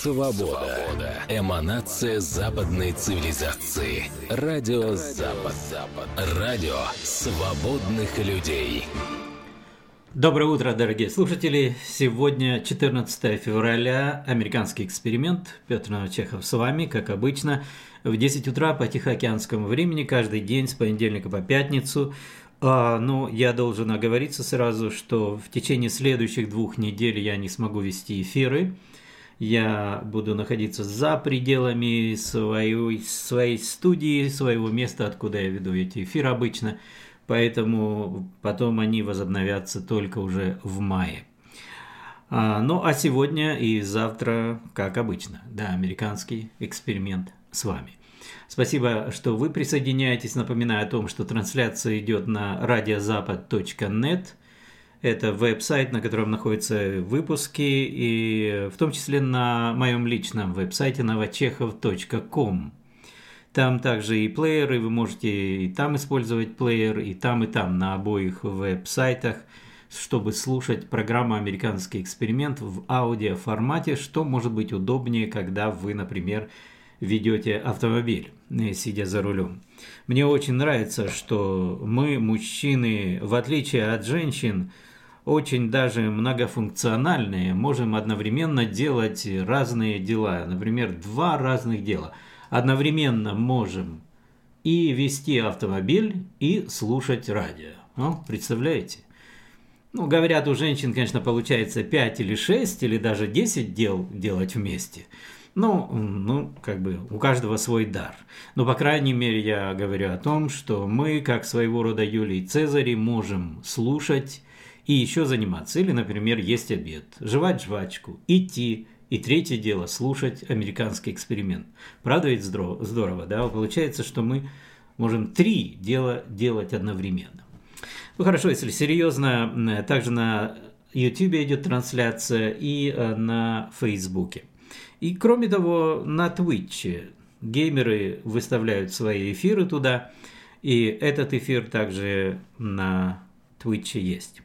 Свобода. Эманация западной цивилизации. Радио Запад. Запад. Радио свободных людей. Доброе утро, дорогие слушатели. Сегодня 14 февраля. Американский эксперимент. Петр Новочехов с вами, как обычно. В 10 утра по Тихоокеанскому времени каждый день с понедельника по пятницу а, ну, я должен оговориться сразу, что в течение следующих двух недель я не смогу вести эфиры. Я буду находиться за пределами своей, своей студии, своего места, откуда я веду эти эфиры обычно. Поэтому потом они возобновятся только уже в мае. А, ну, а сегодня и завтра, как обычно, да, американский эксперимент с вами. Спасибо, что вы присоединяетесь. Напоминаю о том, что трансляция идет на радиозапад.нет. Это веб-сайт, на котором находятся выпуски, и в том числе на моем личном веб-сайте новочехов.ком. Там также и плееры, вы можете и там использовать плеер, и там, и там, на обоих веб-сайтах, чтобы слушать программу «Американский эксперимент» в аудиоформате, что может быть удобнее, когда вы, например, ведете автомобиль, э, сидя за рулем. Мне очень нравится, что мы, мужчины, в отличие от женщин, очень даже многофункциональные, можем одновременно делать разные дела. Например, два разных дела. Одновременно можем и вести автомобиль, и слушать радио. Ну, представляете? Ну, говорят, у женщин, конечно, получается 5 или 6, или даже 10 дел делать вместе. Ну, ну, как бы у каждого свой дар. Но, по крайней мере, я говорю о том, что мы, как своего рода Юлий Цезари, можем слушать и еще заниматься. Или, например, есть обед, жевать жвачку, идти, и третье дело – слушать американский эксперимент. Правда ведь здорово, да? Получается, что мы можем три дела делать одновременно. Ну хорошо, если серьезно, также на YouTube идет трансляция и э, на Фейсбуке. И кроме того, на Twitch геймеры выставляют свои эфиры туда, и этот эфир также на Twitch есть.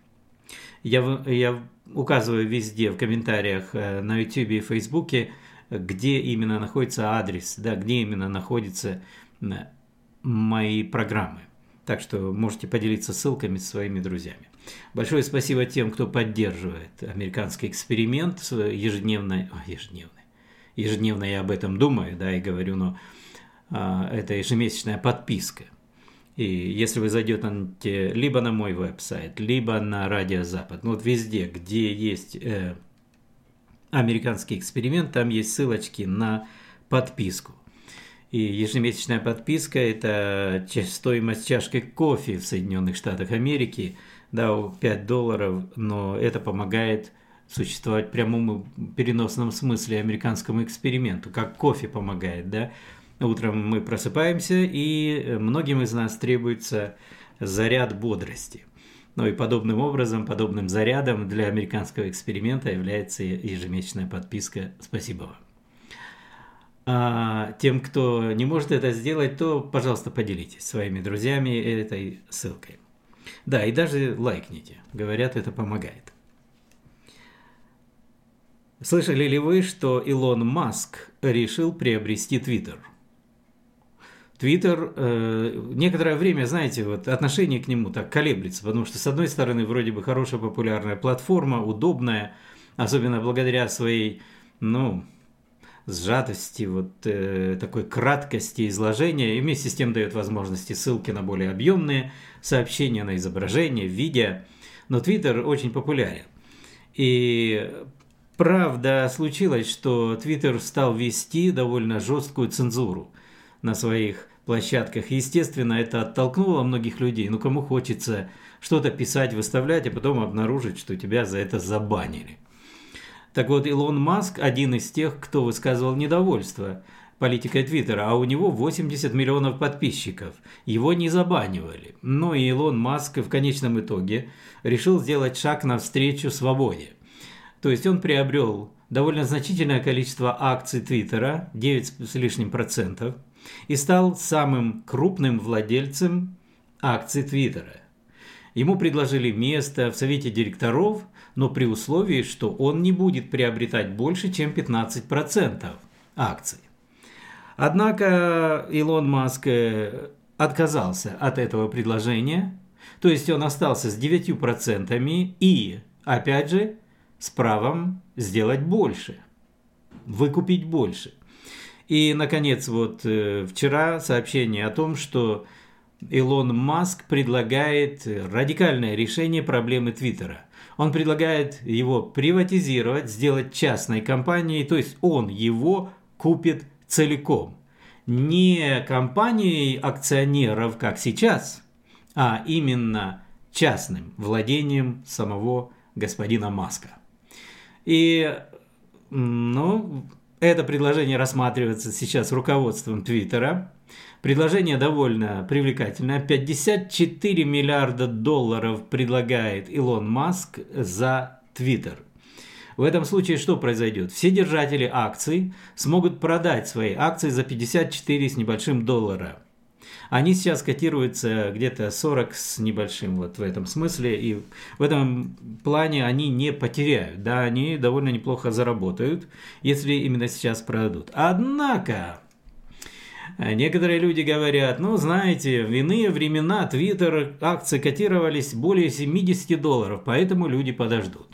Я, я указываю везде в комментариях э, на YouTube и Facebook, где именно находится адрес, да, где именно находятся э, мои программы. Так что можете поделиться ссылками с своими друзьями. Большое спасибо тем, кто поддерживает американский эксперимент ежедневной, ежедневной, ежедневно я об этом думаю, да, и говорю, но а, это ежемесячная подписка. И если вы зайдете либо на мой веб-сайт, либо на Радио Запад, ну вот везде, где есть э, американский эксперимент, там есть ссылочки на подписку. И ежемесячная подписка – это стоимость чашки кофе в Соединенных Штатах Америки, да, 5 долларов, но это помогает – существовать в прямом переносном смысле американскому эксперименту, как кофе помогает, да. Утром мы просыпаемся, и многим из нас требуется заряд бодрости. Ну и подобным образом, подобным зарядом для американского эксперимента является ежемесячная подписка. Спасибо вам. А тем, кто не может это сделать, то, пожалуйста, поделитесь своими друзьями этой ссылкой. Да, и даже лайкните. Говорят, это помогает. Слышали ли вы, что Илон Маск решил приобрести Твиттер? Твиттер э, некоторое время, знаете, вот отношение к нему так колеблется, потому что, с одной стороны, вроде бы хорошая популярная платформа, удобная, особенно благодаря своей, ну, сжатости, вот э, такой краткости изложения, и вместе с тем дает возможности ссылки на более объемные сообщения, на изображения, видео. Но Твиттер очень популярен. И Правда, случилось, что Твиттер стал вести довольно жесткую цензуру на своих площадках. Естественно, это оттолкнуло многих людей. Ну, кому хочется что-то писать, выставлять, а потом обнаружить, что тебя за это забанили. Так вот, Илон Маск один из тех, кто высказывал недовольство политикой Твиттера, а у него 80 миллионов подписчиков. Его не забанивали. Но и Илон Маск в конечном итоге решил сделать шаг навстречу свободе – то есть он приобрел довольно значительное количество акций Твиттера, 9 с лишним процентов, и стал самым крупным владельцем акций Твиттера. Ему предложили место в совете директоров, но при условии, что он не будет приобретать больше, чем 15% акций. Однако Илон Маск э, отказался от этого предложения, то есть он остался с 9% и, опять же, с правом сделать больше, выкупить больше. И, наконец, вот э, вчера сообщение о том, что Илон Маск предлагает радикальное решение проблемы Твиттера. Он предлагает его приватизировать, сделать частной компанией, то есть он его купит целиком. Не компанией акционеров, как сейчас, а именно частным владением самого господина Маска. И, ну, это предложение рассматривается сейчас руководством Твиттера. Предложение довольно привлекательное. 54 миллиарда долларов предлагает Илон Маск за Твиттер. В этом случае что произойдет? Все держатели акций смогут продать свои акции за 54 с небольшим доллара. Они сейчас котируются где-то 40 с небольшим вот в этом смысле, и в этом плане они не потеряют, да, они довольно неплохо заработают, если именно сейчас продадут. Однако, а некоторые люди говорят, ну, знаете, в иные времена Твиттер акции котировались более 70 долларов, поэтому люди подождут.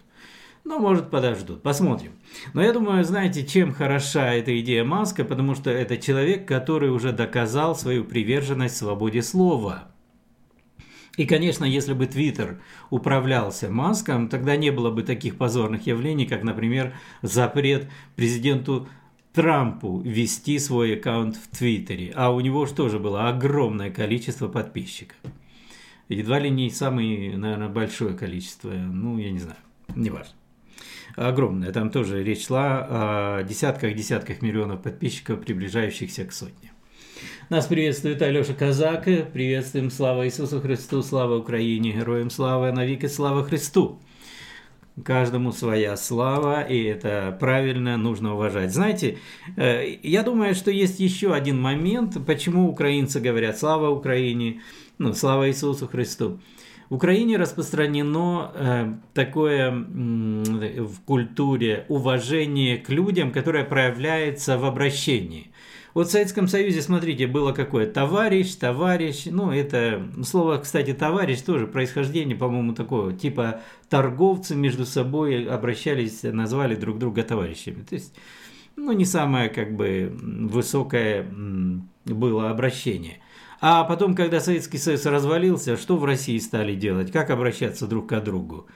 Ну, может, подождут. Посмотрим. Но я думаю, знаете, чем хороша эта идея Маска, потому что это человек, который уже доказал свою приверженность свободе слова. И, конечно, если бы Твиттер управлялся Маском, тогда не было бы таких позорных явлений, как, например, запрет президенту Трампу вести свой аккаунт в Твиттере, а у него же тоже было огромное количество подписчиков. Едва ли не самое, наверное, большое количество, ну, я не знаю, неважно. Огромное, там тоже речь шла о десятках-десятках миллионов подписчиков, приближающихся к сотне. Нас приветствует Алеша Казак, приветствуем, слава Иисусу Христу, слава Украине, героям слава, навеки слава Христу! Каждому своя слава, и это правильно, нужно уважать. Знаете, э, я думаю, что есть еще один момент, почему украинцы говорят «Слава Украине», ну, «Слава Иисусу Христу». В Украине распространено э, такое э, в культуре уважение к людям, которое проявляется в обращении. Вот в Советском Союзе, смотрите, было какое товарищ, товарищ, ну это слово, кстати, товарищ тоже происхождение, по-моему, такого типа торговцы между собой обращались, назвали друг друга товарищами. То есть, ну не самое как бы высокое было обращение. А потом, когда Советский Союз развалился, что в России стали делать? Как обращаться друг к другу?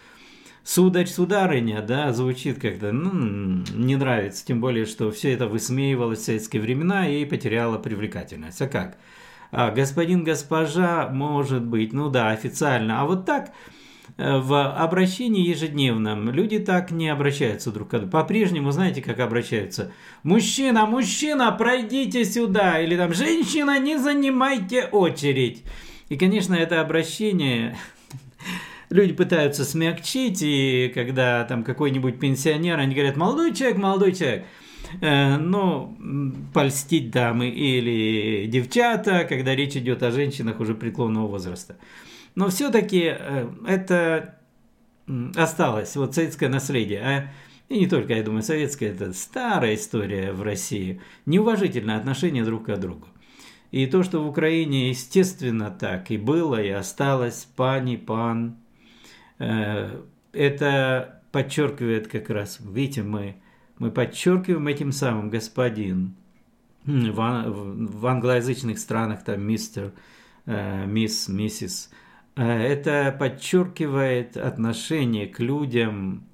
Сударь, сударыня, да, звучит как-то, ну, не нравится, тем более, что все это высмеивалось в советские времена и потеряло привлекательность. А как? А, господин, госпожа, может быть, ну да, официально. А вот так в обращении ежедневном люди так не обращаются друг к другу. По-прежнему, знаете, как обращаются? Мужчина, мужчина, пройдите сюда. Или там, женщина, не занимайте очередь. И, конечно, это обращение люди пытаются смягчить, и когда там какой-нибудь пенсионер, они говорят, молодой человек, молодой человек, э, ну, польстить дамы или девчата, когда речь идет о женщинах уже преклонного возраста. Но все-таки э, это осталось, вот советское наследие. А, и не только, я думаю, советское, это старая история в России. Неуважительное отношение друг к другу. И то, что в Украине, естественно, так и было, и осталось, пани, пан, Э, это подчеркивает как раз, видите, мы, мы подчеркиваем этим самым господин. В, в англоязычных странах там мистер, э, мисс, миссис. Э, это подчеркивает отношение к людям,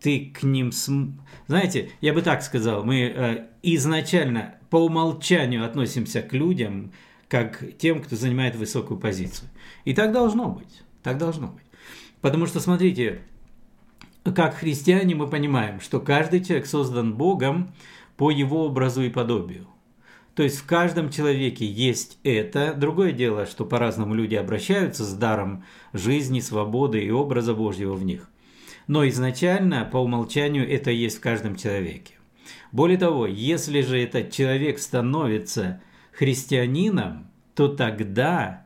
ты к ним... См... Знаете, я бы так сказал, мы изначально по умолчанию относимся к людям, как тем, кто занимает высокую позицию. И так должно быть. Так должно быть. Потому что, смотрите, как христиане мы понимаем, что каждый человек создан Богом по его образу и подобию. То есть в каждом человеке есть это. Другое дело, что по-разному люди обращаются с даром жизни, свободы и образа Божьего в них. Но изначально, по умолчанию, это есть в каждом человеке. Более того, если же этот человек становится христианином, то тогда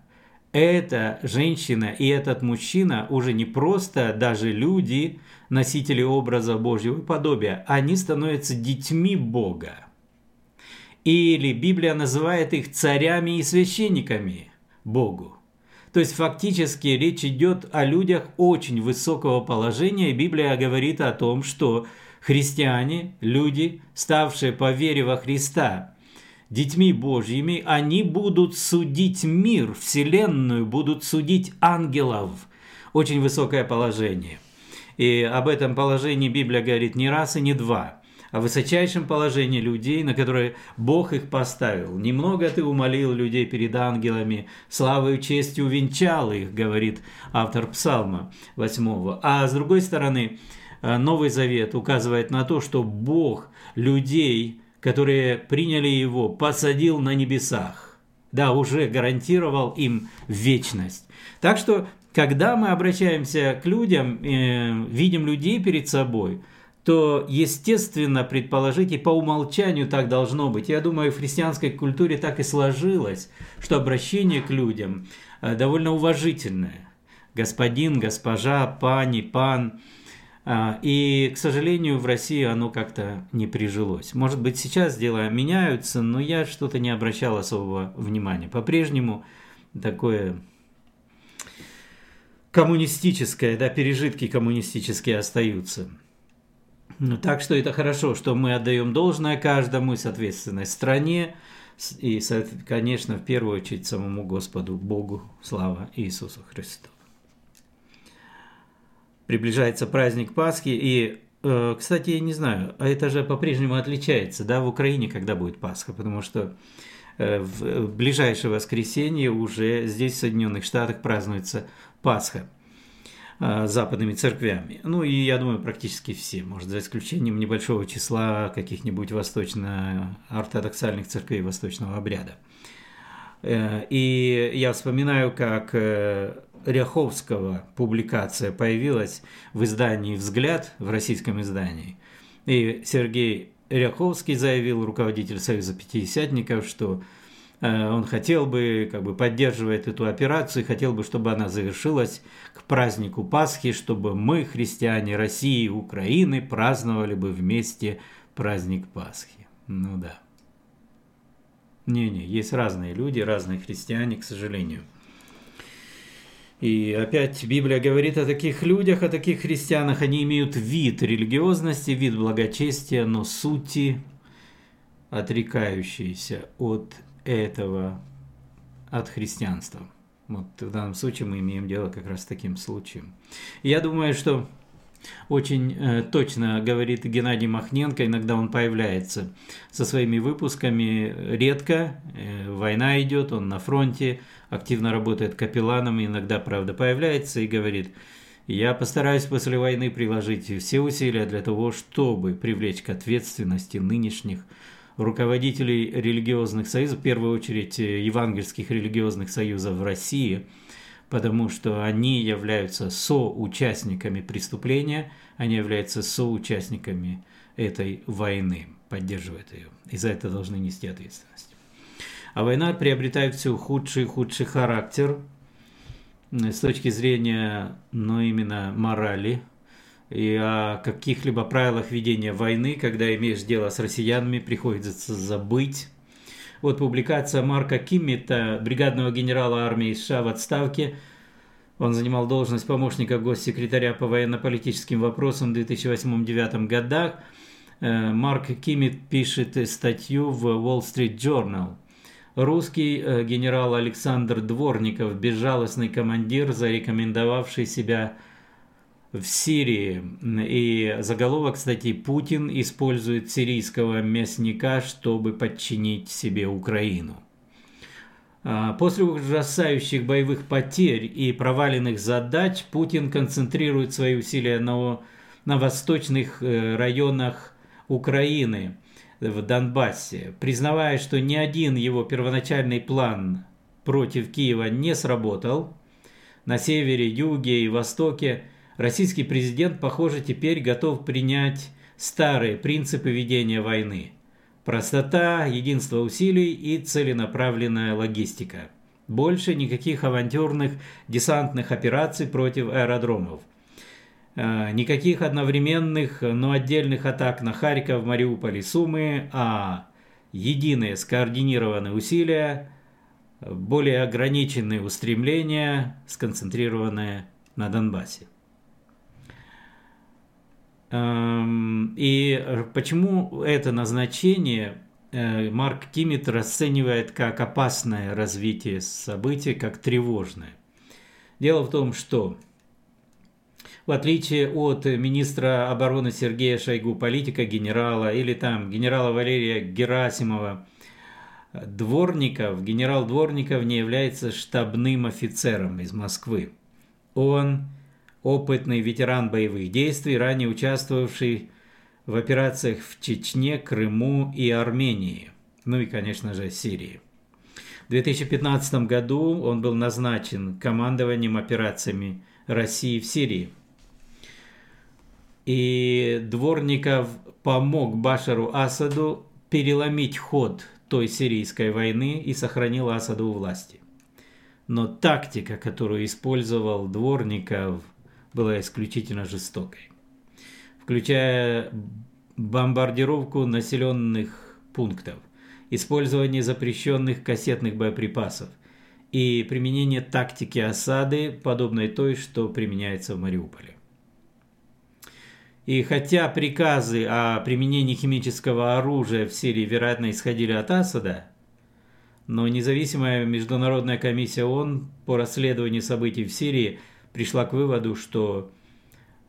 эта женщина и этот мужчина уже не просто даже люди, носители образа Божьего и подобия, они становятся детьми Бога. Или Библия называет их царями и священниками Богу. То есть фактически речь идет о людях очень высокого положения, Библия говорит о том, что христиане, люди, ставшие по вере во Христа, детьми Божьими, они будут судить мир, Вселенную, будут судить ангелов. Очень высокое положение. И об этом положении Библия говорит не раз и не два – о высочайшем положении людей, на которые Бог их поставил. Немного ты умолил людей перед ангелами, славой и честью увенчал их, говорит автор Псалма 8. А с другой стороны, э, Новый Завет указывает на то, что Бог людей, которые приняли его, посадил на небесах. Да, уже гарантировал им вечность. Так что, когда мы обращаемся к людям, э, видим людей перед собой – то естественно предположить и по умолчанию так должно быть. Я думаю, в христианской культуре так и сложилось, что обращение к людям э, довольно уважительное. Господин, госпожа, пани, пан. А, и, к сожалению, в России оно как-то не прижилось. Может быть, сейчас дела меняются, но я что-то не обращал особого внимания. По-прежнему такое коммунистическое, да, пережитки коммунистические остаются. Ну, так что это хорошо, что мы отдаем должное каждому, соответственно, стране, и, конечно, в первую очередь самому Господу, Богу, слава Иисусу Христу. Приближается праздник Пасхи, и, э, кстати, я не знаю, а это же по-прежнему отличается, да, в Украине, когда будет Пасха, потому что э, в ближайшее воскресенье уже здесь, в Соединенных Штатах, празднуется Пасха. А, западными церквями. Ну и я думаю, практически все, может, за исключением небольшого числа каких-нибудь восточно-ортодоксальных церквей восточного обряда. Э, и я вспоминаю, как э, Ряховского публикация появилась в издании «Взгляд», в российском издании. И Сергей Ряховский заявил, руководитель Союза пятидесятников, что он хотел бы, как бы поддерживает эту операцию, хотел бы, чтобы она завершилась к празднику Пасхи, чтобы мы, христиане России и Украины, праздновали бы вместе праздник Пасхи. Ну да. Не-не, есть разные люди, разные христиане, к сожалению. И опять Библия говорит о таких людях, о таких христианах. Они имеют вид религиозности, вид благочестия, но сути отрекающиеся от этого от христианства. Вот в данном случае мы имеем дело как раз с таким случаем. Я думаю, что очень э, точно говорит Геннадий Махненко, иногда он появляется со своими выпусками редко, э, война идет, он на фронте, активно работает капелланом, иногда, правда, появляется и говорит, я постараюсь после войны приложить все усилия для того, чтобы привлечь к ответственности нынешних руководителей религиозных союзов, в первую очередь э, евангельских религиозных союзов в России, потому что они являются соучастниками преступления, они являются соучастниками этой войны, поддерживают ее, и за это должны нести ответственность. А война приобретает все худший и худший характер с точки зрения, ну, именно морали, и о каких-либо правилах ведения войны, когда имеешь дело с россиянами, приходится забыть. Вот публикация Марка Киммита, бригадного генерала армии США в отставке. Он занимал должность помощника госсекретаря по военно-политическим вопросам в 2008-2009 годах. Э, Марк Киммит пишет статью в Wall Street Journal. Русский э, генерал Александр Дворников, безжалостный командир, зарекомендовавший себя в Сирии. И заголовок, кстати, Путин использует сирийского мясника, чтобы подчинить себе Украину. А, после ужасающих боевых потерь и проваленных задач Путин концентрирует свои усилия на, на восточных э, районах Украины, в Донбассе, признавая, что ни один его первоначальный план против Киева не сработал. На севере, юге и востоке российский президент, похоже, теперь готов принять старые принципы ведения войны. Простота, единство усилий и целенаправленная логистика. Больше никаких авантюрных десантных операций против аэродромов. Э, никаких одновременных, но отдельных атак на Харьков, Мариуполь и Сумы, а единые скоординированные усилия, более ограниченные устремления, сконцентрированные на Донбассе. Эм, и почему это назначение э, Марк Киммит расценивает как опасное развитие событий, как тревожное? Дело в том, что в отличие от министра обороны Сергея Шойгу, политика генерала, или там генерала Валерия Герасимова, Дворников, генерал Дворников не является штабным офицером из Москвы. Он опытный ветеран боевых действий, ранее участвовавший в операциях в Чечне, Крыму и Армении, ну и, конечно же, Сирии. В 2015 году он был назначен командованием операциями России в Сирии. И Дворников помог Башару Асаду переломить ход той сирийской войны и сохранил Асаду у власти. Но тактика, которую использовал Дворников была исключительно жестокой, включая бомбардировку населенных пунктов, использование запрещенных кассетных боеприпасов и применение тактики осады, подобной той, что применяется в Мариуполе. И хотя приказы о применении химического оружия в Сирии, вероятно, исходили от Асада, но независимая международная комиссия ООН по расследованию событий в Сирии – пришла к выводу, что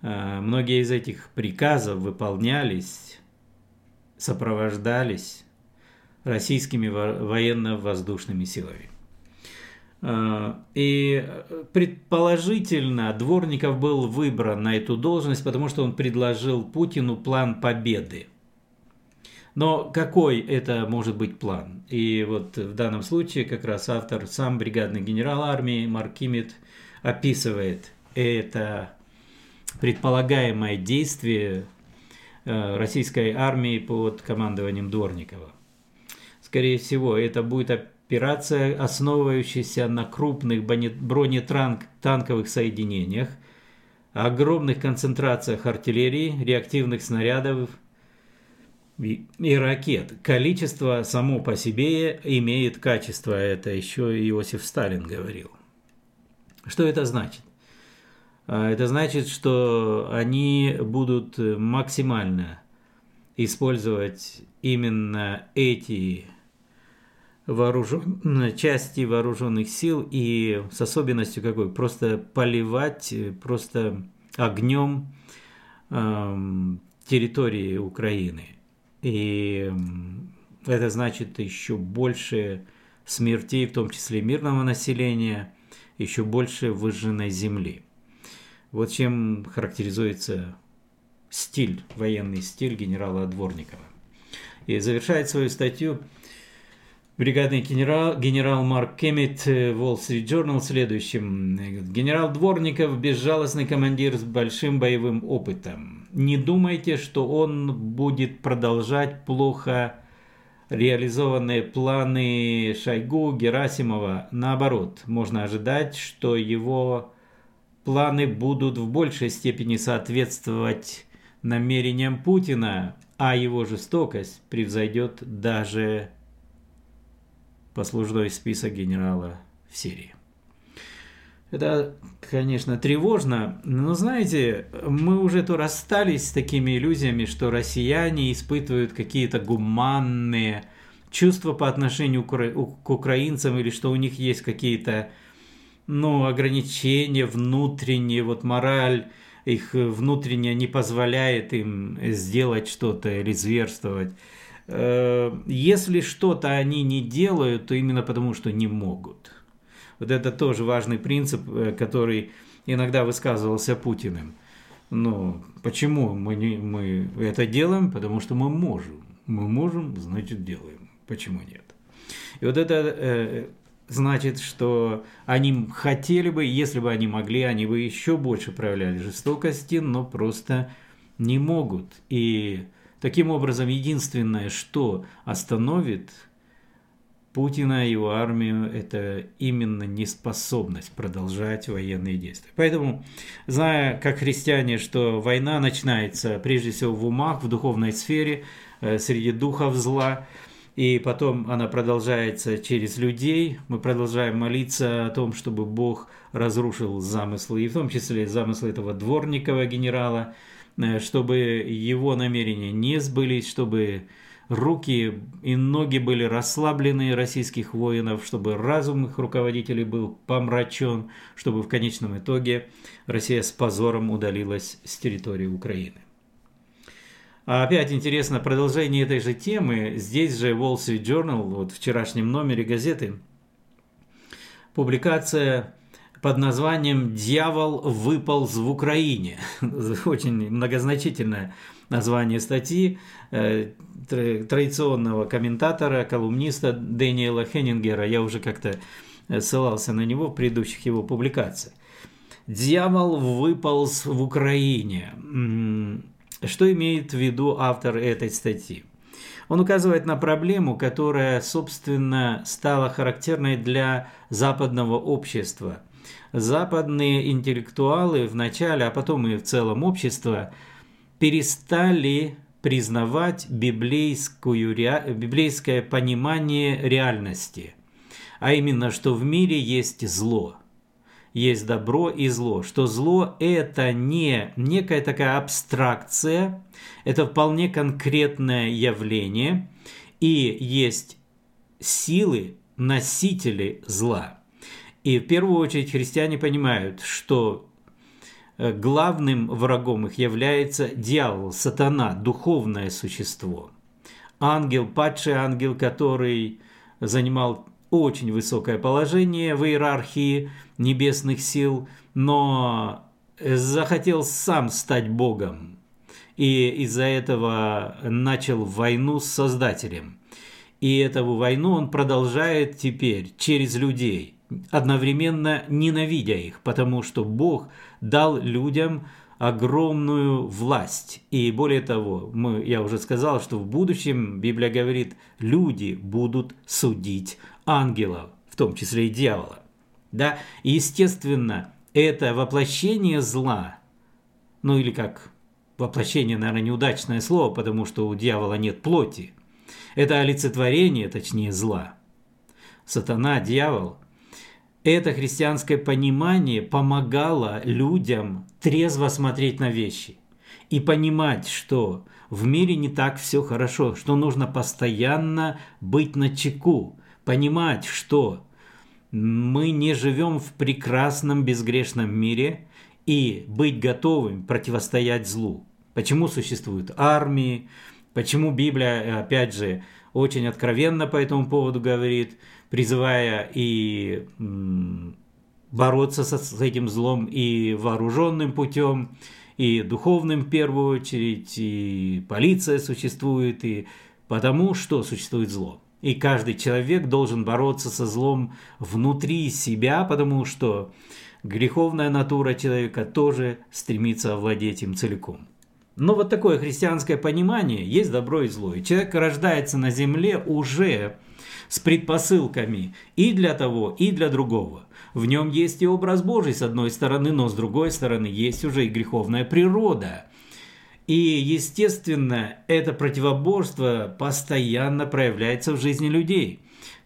э, многие из этих приказов выполнялись, сопровождались российскими военно-воздушными силами. Э, и предположительно Дворников был выбран на эту должность, потому что он предложил Путину план победы. Но какой это может быть план? И вот в данном случае как раз автор, сам бригадный генерал армии Марк Киммит – описывает это предполагаемое действие э, российской армии под командованием Дворникова. Скорее всего, это будет операция, основывающаяся на крупных бронетанковых соединениях, огромных концентрациях артиллерии, реактивных снарядов и, и ракет. Количество само по себе имеет качество, это еще Иосиф Сталин говорил. Что это значит? А, это значит, что они будут максимально использовать именно эти вооружен... части вооруженных сил и с особенностью какой? Просто поливать просто огнем эм, территории Украины. И это значит еще больше смертей, в том числе мирного населения – еще больше выжженной земли. Вот чем характеризуется стиль, военный стиль генерала Дворникова. И завершает свою статью бригадный генерал, генерал Марк Кеммит Wall Street Journal следующим. Генерал Дворников – безжалостный командир с большим боевым опытом. Не думайте, что он будет продолжать плохо реализованные планы Шойгу, Герасимова. Наоборот, можно ожидать, что его планы будут в большей степени соответствовать намерениям Путина, а его жестокость превзойдет даже послужной список генерала в Сирии. Это, конечно, тревожно, но знаете, мы уже то расстались с такими иллюзиями, что россияне испытывают какие-то гуманные чувства по отношению к украинцам или что у них есть какие-то ну, ограничения внутренние, вот мораль их внутренняя не позволяет им сделать что-то или зверствовать. Э, если что-то они не делают, то именно потому, что не могут. Вот это тоже важный принцип, э, который иногда высказывался Путиным. Но почему мы, не, мы это делаем? Потому что мы можем. Мы можем, значит делаем. Почему нет? И вот это э, значит, что они хотели бы, если бы они могли, они бы еще больше проявляли жестокости, но просто не могут. И таким образом единственное, что остановит Путина и его армию – это именно неспособность продолжать военные действия. Поэтому, зная, как христиане, что война начинается прежде всего в умах, в духовной сфере, э, среди духов зла, и потом она продолжается через людей, мы продолжаем молиться о том, чтобы Бог разрушил замыслы, и в том числе замыслы этого дворникового генерала, э, чтобы его намерения не сбылись, чтобы руки и ноги были расслаблены российских воинов, чтобы разум их руководителей был помрачен, чтобы в конечном итоге Россия с позором удалилась с территории Украины. А опять интересно, продолжение этой же темы, здесь же Wall Street Journal, вот в вчерашнем номере газеты, публикация под названием «Дьявол выполз в Украине». Очень многозначительное название статьи э, традиционного комментатора, колумниста Дэниела Хеннингера. Я уже как-то э, ссылался на него в предыдущих его публикациях. «Дьявол выполз в Украине». Что имеет в виду автор этой статьи? Он указывает на проблему, которая, собственно, стала характерной для западного общества – западные интеллектуалы в начале, а потом и в целом общество перестали признавать библейскую, библейское понимание реальности, а именно, что в мире есть зло, есть добро и зло, что зло – это не некая такая абстракция, это вполне конкретное явление, и есть силы, носители зла – и в первую очередь христиане понимают, что э, главным врагом их является дьявол, сатана, духовное существо. Ангел, падший ангел, который занимал очень высокое положение в иерархии небесных сил, но захотел сам стать Богом. И из-за этого начал войну с Создателем. И эту войну он продолжает теперь через людей одновременно ненавидя их, потому что Бог дал людям огромную власть. И более того, мы, я уже сказал, что в будущем, Библия говорит, люди будут судить ангелов, в том числе и дьявола. Да? И, естественно, это воплощение зла, ну или как воплощение, наверное, неудачное слово, потому что у дьявола нет плоти. Это олицетворение, точнее, зла. Сатана, дьявол – это христианское понимание помогало людям трезво смотреть на вещи и понимать, что в мире не так все хорошо, что нужно постоянно быть на чеку, понимать, что мы не живем в прекрасном безгрешном мире и быть готовым противостоять злу. Почему существуют армии, почему Библия, опять же, очень откровенно по этому поводу говорит – призывая и бороться с, с этим злом и вооруженным путем, и духовным в первую очередь, и полиция существует, и потому что существует зло. И каждый человек должен бороться со злом внутри себя, потому что греховная натура человека тоже стремится овладеть им целиком. Но вот такое христианское понимание, есть добро и зло. И человек рождается на земле уже с предпосылками и для того, и для другого. В нем есть и образ Божий с одной стороны, но с другой стороны есть уже и греховная природа. И, естественно, это противоборство постоянно проявляется в жизни людей.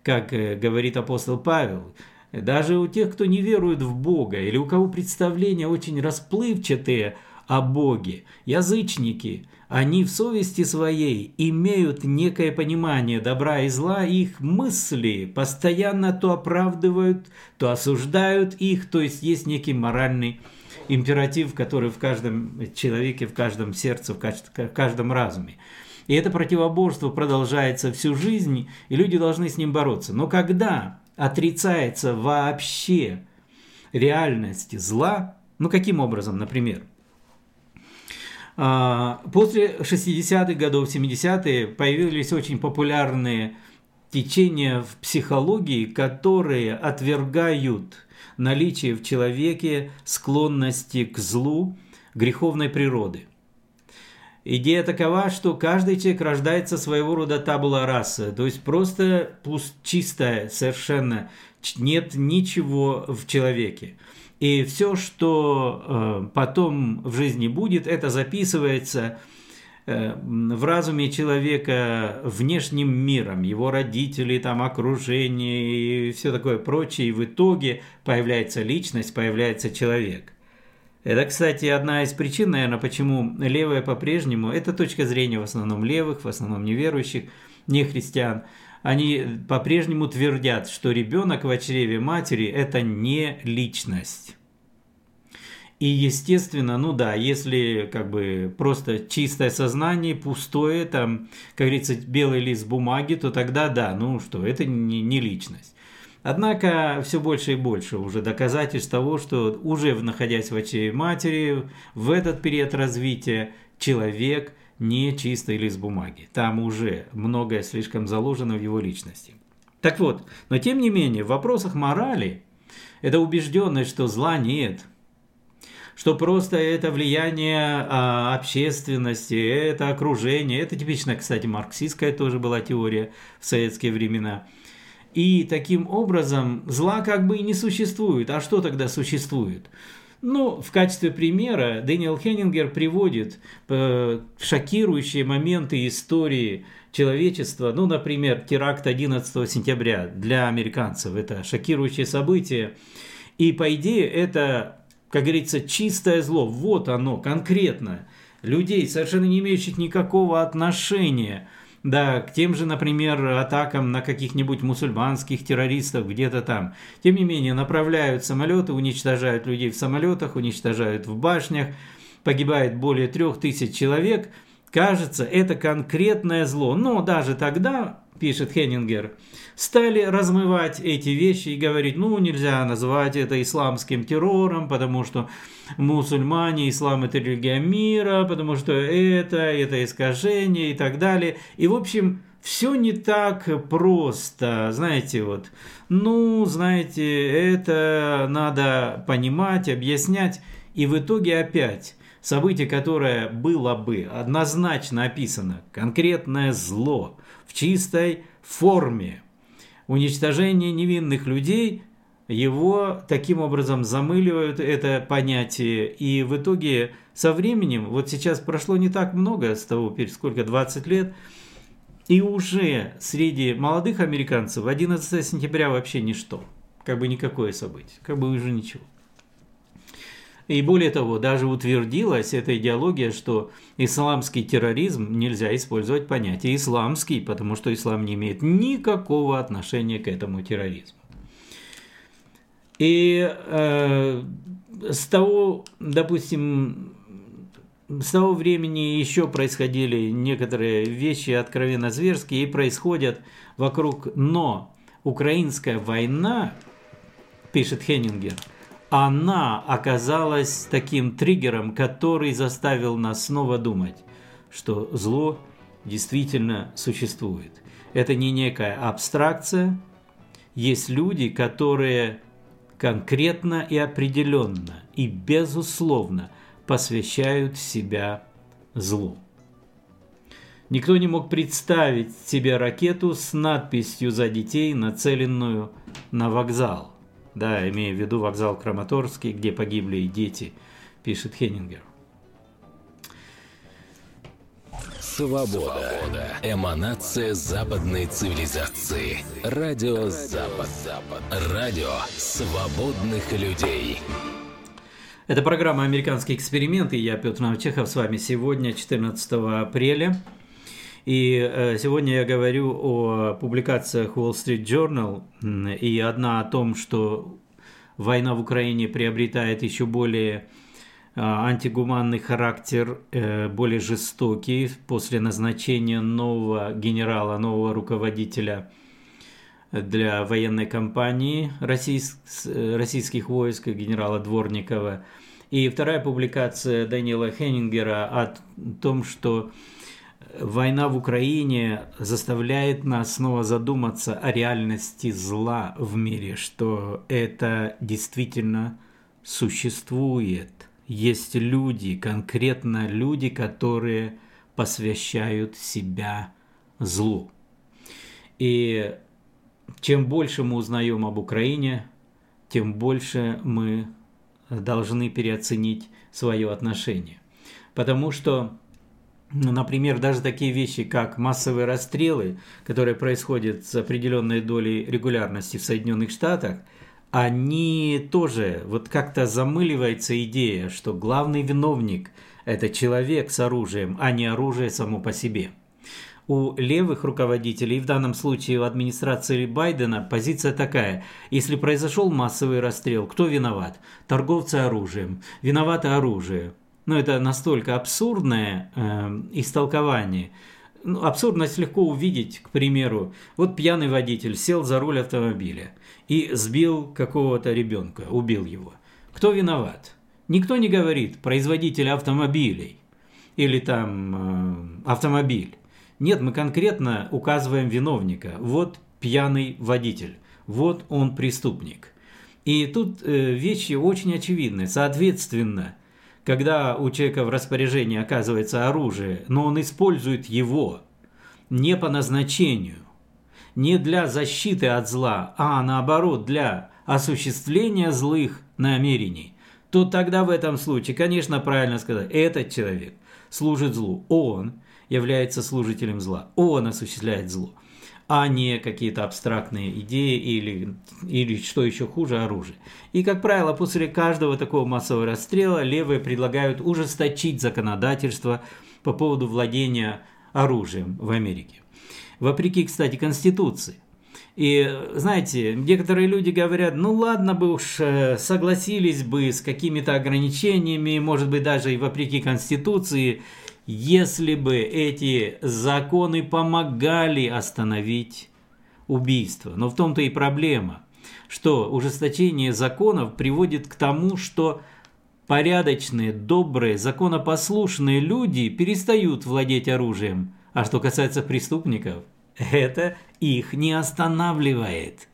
Как э, говорит апостол Павел, даже у тех, кто не верует в Бога, или у кого представления очень расплывчатые о Боге, язычники – они в совести своей имеют некое понимание добра и зла, их мысли постоянно то оправдывают, то осуждают их, то есть есть некий моральный императив, который в каждом человеке, в каждом сердце, в каждом разуме. И это противоборство продолжается всю жизнь, и люди должны с ним бороться. Но когда отрицается вообще реальность зла, ну каким образом, например – после 60-х годов, 70-е появились очень популярные течения в психологии, которые отвергают наличие в человеке склонности к злу греховной природы. Идея такова, что каждый человек рождается своего рода табула раса, то есть просто чистая совершенно, нет ничего в человеке. И все, что э, потом в жизни будет, это записывается э, в разуме человека внешним миром, его родители, там, окружение и все такое прочее. И в итоге появляется личность, появляется человек. Это, кстати, одна из причин, наверное, почему левая по-прежнему, это точка зрения в основном левых, в основном неверующих, не христиан, они по-прежнему твердят, что ребенок в чреве матери – это не личность. И, естественно, ну да, если как бы просто чистое сознание, пустое, там, как говорится, белый лист бумаги, то тогда да, ну что, это не, не личность. Однако все больше и больше уже доказательств того, что уже находясь в очей матери, в этот период развития человек не чистый лист бумаги. Там уже многое слишком заложено в его личности. Так вот, но тем не менее, в вопросах морали это убежденность, что зла нет – что просто это влияние а, общественности, это окружение, это типично, кстати, марксистская тоже была теория в советские времена. И таким образом зла как бы и не существует. А что тогда существует? Ну, в качестве примера Дэниел Хеннингер приводит э, шокирующие моменты истории человечества. Ну, например, теракт 11 сентября для американцев. Это шокирующее событие. И, по идее, это как говорится, чистое зло. Вот оно, конкретно. Людей, совершенно не имеющих никакого отношения да, к тем же, например, атакам на каких-нибудь мусульманских террористов где-то там. Тем не менее, направляют самолеты, уничтожают людей в самолетах, уничтожают в башнях, погибает более трех тысяч человек. Кажется, это конкретное зло. Но даже тогда, пишет Хеннингер, стали размывать эти вещи и говорить, ну, нельзя называть это исламским террором, потому что мусульмане, ислам это религия мира, потому что это, это искажение и так далее. И, в общем, все не так просто, знаете, вот, ну, знаете, это надо понимать, объяснять, и в итоге опять событие, которое было бы однозначно описано, конкретное зло в чистой форме, уничтожение невинных людей, его таким образом замыливают это понятие. И в итоге со временем, вот сейчас прошло не так много с того, сколько, 20 лет, и уже среди молодых американцев 11 сентября вообще ничто. Как бы никакое событие, как бы уже ничего. И более того, даже утвердилась эта идеология, что исламский терроризм нельзя использовать понятие исламский, потому что ислам не имеет никакого отношения к этому терроризму. И э, с того, допустим, с того времени еще происходили некоторые вещи откровенно зверские и происходят вокруг. Но украинская война, пишет Хеннингер, она оказалась таким триггером, который заставил нас снова думать, что зло действительно существует. Это не некая абстракция. Есть люди, которые конкретно и определенно и безусловно посвящают себя злу. Никто не мог представить себе ракету с надписью за детей, нацеленную на вокзал да, имея в виду вокзал Краматорский, где погибли и дети, пишет Хеннингер. Свобода. Свобода. Эманация западной цивилизации. Радио Запад. Запад. Радио свободных людей. Это программа «Американский эксперимент» и я, Петр Новчехов, с вами сегодня, 14 апреля. И э, сегодня я говорю о публикациях Wall Street Journal, и одна о том, что война в Украине приобретает еще более э, антигуманный характер, э, более жестокий после назначения нового генерала, нового руководителя для военной кампании российских войск, генерала Дворникова. И вторая публикация Даниэла Хеннингера о том, что Война в Украине заставляет нас снова задуматься о реальности зла в мире, что это действительно существует. Есть люди, конкретно люди, которые посвящают себя злу. И чем больше мы узнаем об Украине, тем больше мы должны переоценить свое отношение. Потому что, например, даже такие вещи, как массовые расстрелы, которые происходят с определенной долей регулярности в Соединенных Штатах, они тоже, вот как-то замыливается идея, что главный виновник – это человек с оружием, а не оружие само по себе – у левых руководителей, в данном случае в администрации Байдена, позиция такая. Если произошел массовый расстрел, кто виноват? Торговцы оружием. Виновато оружие. Но это настолько абсурдное э, истолкование. Ну, абсурдность легко увидеть, к примеру. Вот пьяный водитель сел за руль автомобиля и сбил какого-то ребенка, убил его. Кто виноват? Никто не говорит производитель автомобилей или там э, автомобиль. Нет, мы конкретно указываем виновника. Вот пьяный водитель, вот он преступник. И тут э, вещи очень очевидны. Соответственно, когда у человека в распоряжении оказывается оружие, но он использует его не по назначению, не для защиты от зла, а наоборот для осуществления злых намерений, то тогда в этом случае, конечно, правильно сказать, этот человек служит злу. Он является служителем зла. Он осуществляет зло, а не какие-то абстрактные идеи или, или что еще хуже, оружие. И, как правило, после каждого такого массового расстрела левые предлагают ужесточить законодательство по поводу владения оружием в Америке. Вопреки, кстати, Конституции. И, знаете, некоторые люди говорят, ну ладно бы уж, э, согласились бы с какими-то ограничениями, может быть, даже и вопреки Конституции, если бы эти законы помогали остановить убийство. Но в том-то и проблема, что ужесточение законов приводит к тому, что порядочные, добрые, законопослушные люди перестают владеть оружием. А что касается преступников, это их не останавливает.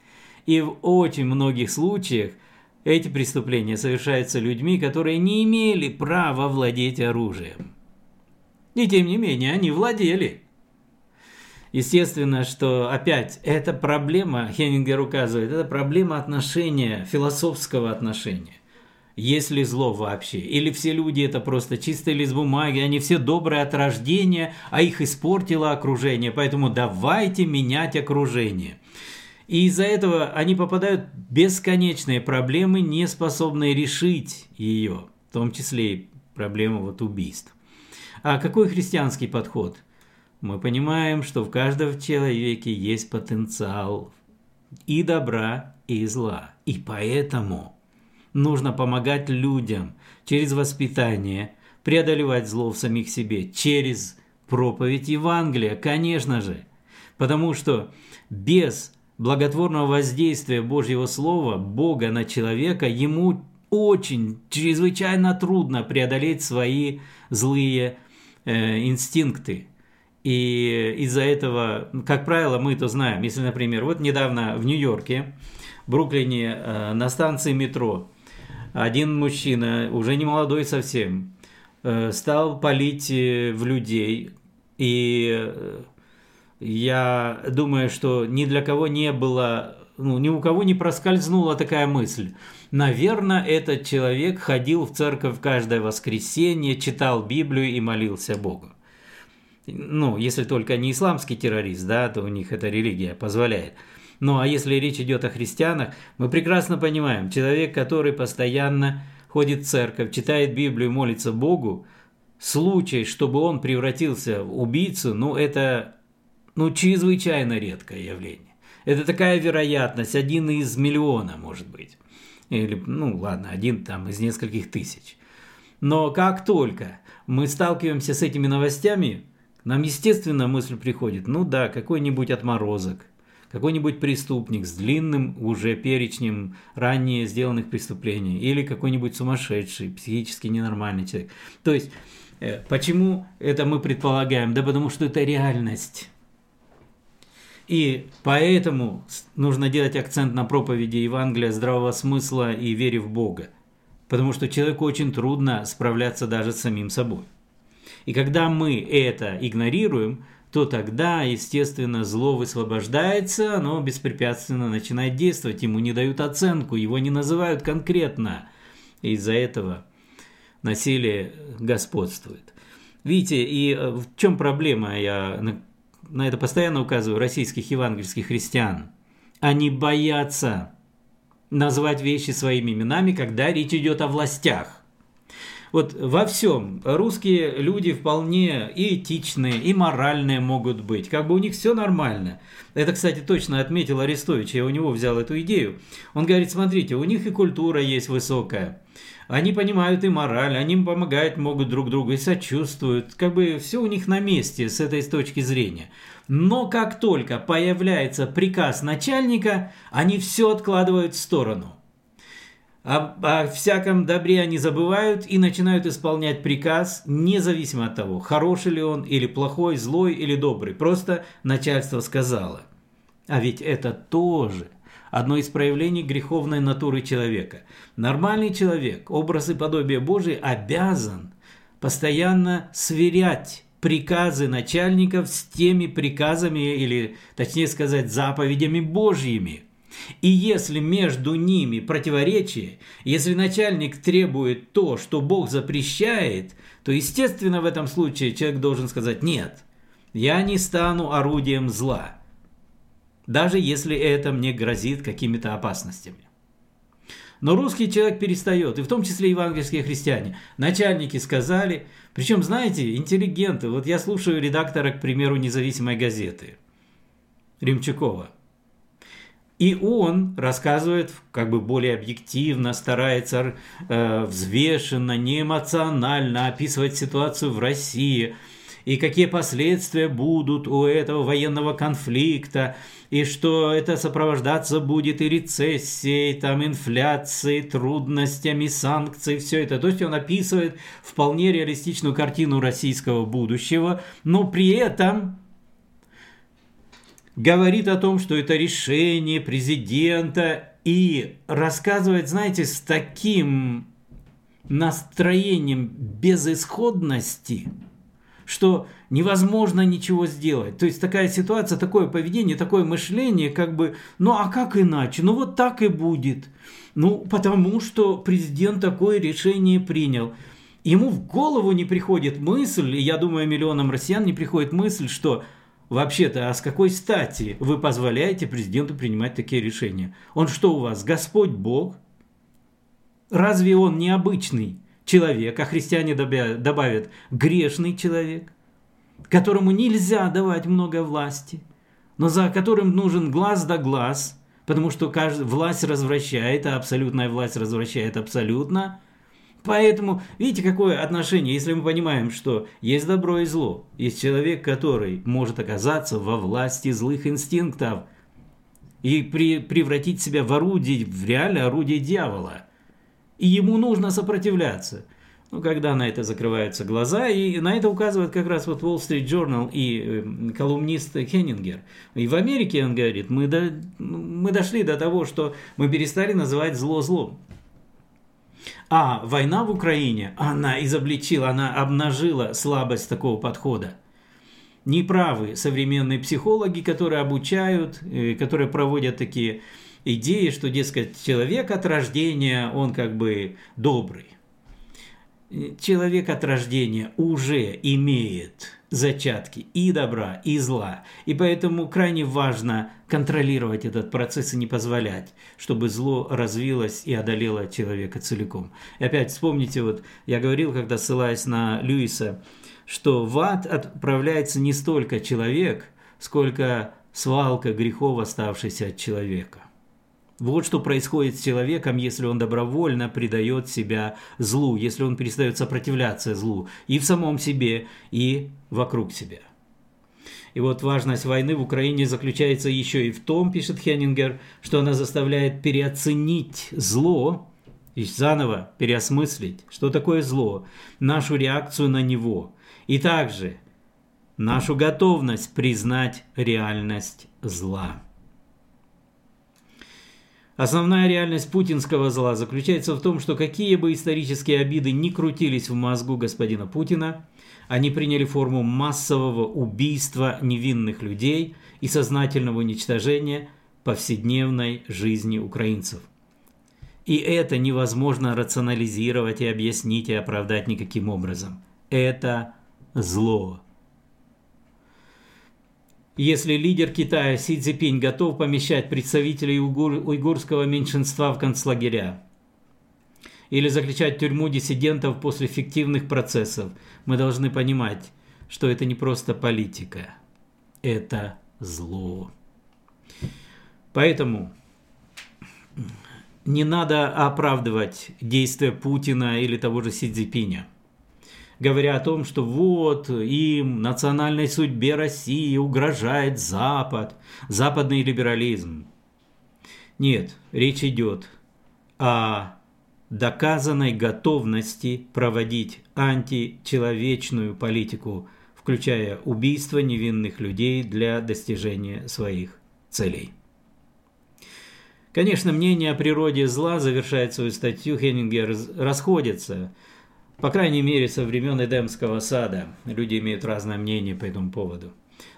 И в очень многих случаях эти преступления совершаются людьми, которые не имели права владеть оружием. И тем не менее, они владели. Естественно, что опять эта проблема, Хеннингер указывает, это проблема отношения, философского отношения. Есть ли зло вообще? Или все люди это просто чистый лист бумаги, они все добрые от рождения, а их испортило окружение, поэтому давайте менять окружение. И из-за этого они попадают в бесконечные проблемы, не способные решить ее, в том числе и проблему вот убийств. А какой христианский подход? Мы понимаем, что в каждом человеке есть потенциал и добра, и зла. И поэтому нужно помогать людям через воспитание преодолевать зло в самих себе, через проповедь Евангелия, конечно же. Потому что без благотворного воздействия Божьего Слова, Бога на человека, ему очень, чрезвычайно трудно преодолеть свои злые Э, инстинкты. И из-за этого, как правило, мы это знаем. Если, например, вот недавно в Нью-Йорке, в Бруклине, э, на станции метро, один мужчина, уже не молодой совсем, э, стал палить в людей. И я думаю, что ни для кого не было, ну, ни у кого не проскользнула такая мысль. Наверное, этот человек ходил в церковь каждое воскресенье, читал Библию и молился Богу. Ну, если только не исламский террорист, да, то у них эта религия позволяет. Ну, а если речь идет о христианах, мы прекрасно понимаем, человек, который постоянно ходит в церковь, читает Библию, молится Богу, случай, чтобы он превратился в убийцу, ну, это ну, чрезвычайно редкое явление. Это такая вероятность, один из миллиона, может быть или, ну ладно, один там из нескольких тысяч. Но как только мы сталкиваемся с этими новостями, нам, естественно, мысль приходит, ну да, какой-нибудь отморозок, какой-нибудь преступник с длинным уже перечнем ранее сделанных преступлений, или какой-нибудь сумасшедший, психически ненормальный человек. То есть, э, почему это мы предполагаем? Да потому что это реальность. И поэтому нужно делать акцент на проповеди Евангелия здравого смысла и вере в Бога. Потому что человеку очень трудно справляться даже с самим собой. И когда мы это игнорируем, то тогда, естественно, зло высвобождается, оно беспрепятственно начинает действовать, ему не дают оценку, его не называют конкретно. Из-за этого насилие господствует. Видите, и э, в чем проблема, я на, это постоянно указываю, российских евангельских христиан. Они боятся назвать вещи своими именами, когда речь идет о властях. Вот во всем русские люди вполне и этичные, и моральные могут быть. Как бы у них все нормально. Это, кстати, точно отметил Арестович, я у него взял эту идею. Он говорит, смотрите, у них и культура есть высокая. Они понимают и мораль, они помогают, могут друг другу и сочувствуют. Как бы все у них на месте с этой точки зрения. Но как только появляется приказ начальника, они все откладывают в сторону – о, о всяком добре они забывают и начинают исполнять приказ, независимо от того, хороший ли он или плохой, злой или добрый. Просто начальство сказало. А ведь это тоже одно из проявлений греховной натуры человека. Нормальный человек, образ и подобие Божий, обязан постоянно сверять приказы начальников с теми приказами или, точнее сказать, заповедями Божьими – и если между ними противоречие, если начальник требует то, что Бог запрещает, то, естественно, в этом случае человек должен сказать «нет, я не стану орудием зла», даже если это мне грозит какими-то опасностями. Но русский человек перестает, и в том числе евангельские христиане. Начальники сказали, причем, знаете, интеллигенты. Вот я слушаю редактора, к примеру, независимой газеты Римчакова – и он рассказывает как бы более объективно, старается э, взвешенно, неэмоционально описывать ситуацию в России и какие последствия будут у этого военного конфликта, и что это сопровождаться будет и рецессией, там, инфляцией, трудностями, санкций, все это. То есть он описывает вполне реалистичную картину российского будущего, но при этом говорит о том, что это решение президента и рассказывает, знаете, с таким настроением безысходности, что невозможно ничего сделать. То есть такая ситуация, такое поведение, такое мышление, как бы, ну а как иначе? Ну вот так и будет. Ну потому что президент такое решение принял. Ему в голову не приходит мысль, и я думаю, миллионам россиян не приходит мысль, что Вообще-то, а с какой стати вы позволяете президенту принимать такие решения? Он что у вас, Господь Бог? Разве он необычный человек, а христиане добавят грешный человек, которому нельзя давать много власти, но за которым нужен глаз да глаз, потому что каждая власть развращает, а абсолютная власть развращает абсолютно – Поэтому, видите, какое отношение, если мы понимаем, что есть добро и зло, есть человек, который может оказаться во власти злых инстинктов и при, превратить себя в орудие, в реальное орудие дьявола. И ему нужно сопротивляться. Ну, когда на это закрываются глаза, и на это указывает как раз вот Wall Street Journal и э, колумнист Хеннингер. И в Америке, он говорит, мы, до, мы дошли до того, что мы перестали называть зло злом. А война в Украине, она изобличила, она обнажила слабость такого подхода. Неправы современные психологи, которые обучают, э, которые проводят такие идеи, что, дескать, человек от рождения, он как бы добрый. Человек от рождения уже имеет зачатки и добра, и зла. И поэтому крайне важно контролировать этот процесс и не позволять, чтобы зло развилось и одолело человека целиком. И опять вспомните, вот я говорил, когда ссылаясь на Льюиса, что в ад отправляется не столько человек, сколько свалка грехов, оставшихся от человека. Вот что происходит с человеком, если он добровольно предает себя злу, если он перестает сопротивляться злу и в самом себе, и вокруг себя. И вот важность войны в Украине заключается еще и в том, пишет Хеннингер, что она заставляет переоценить зло, и заново переосмыслить, что такое зло, нашу реакцию на него, и также нашу готовность признать реальность зла. Основная реальность путинского зла заключается в том, что какие бы исторические обиды ни крутились в мозгу господина Путина, они приняли форму массового убийства невинных людей и сознательного уничтожения повседневной жизни украинцев. И это невозможно рационализировать и объяснить и оправдать никаким образом. Это зло. Если лидер Китая Си Цзипинь готов помещать представителей уйгур, уйгурского меньшинства в концлагеря или заключать в тюрьму диссидентов после фиктивных процессов, мы должны понимать, что это не просто политика, это зло. Поэтому не надо оправдывать действия Путина или того же Си Цзипиня говоря о том, что вот им, национальной судьбе России угрожает Запад, западный либерализм. Нет, речь идет о доказанной готовности проводить античеловечную политику, включая убийство невинных людей для достижения своих целей. Конечно, мнение о природе зла, завершает свою статью Хеннингер, расходится – по крайней мере, со времен Эдемского сада люди имеют разное мнение по этому поводу.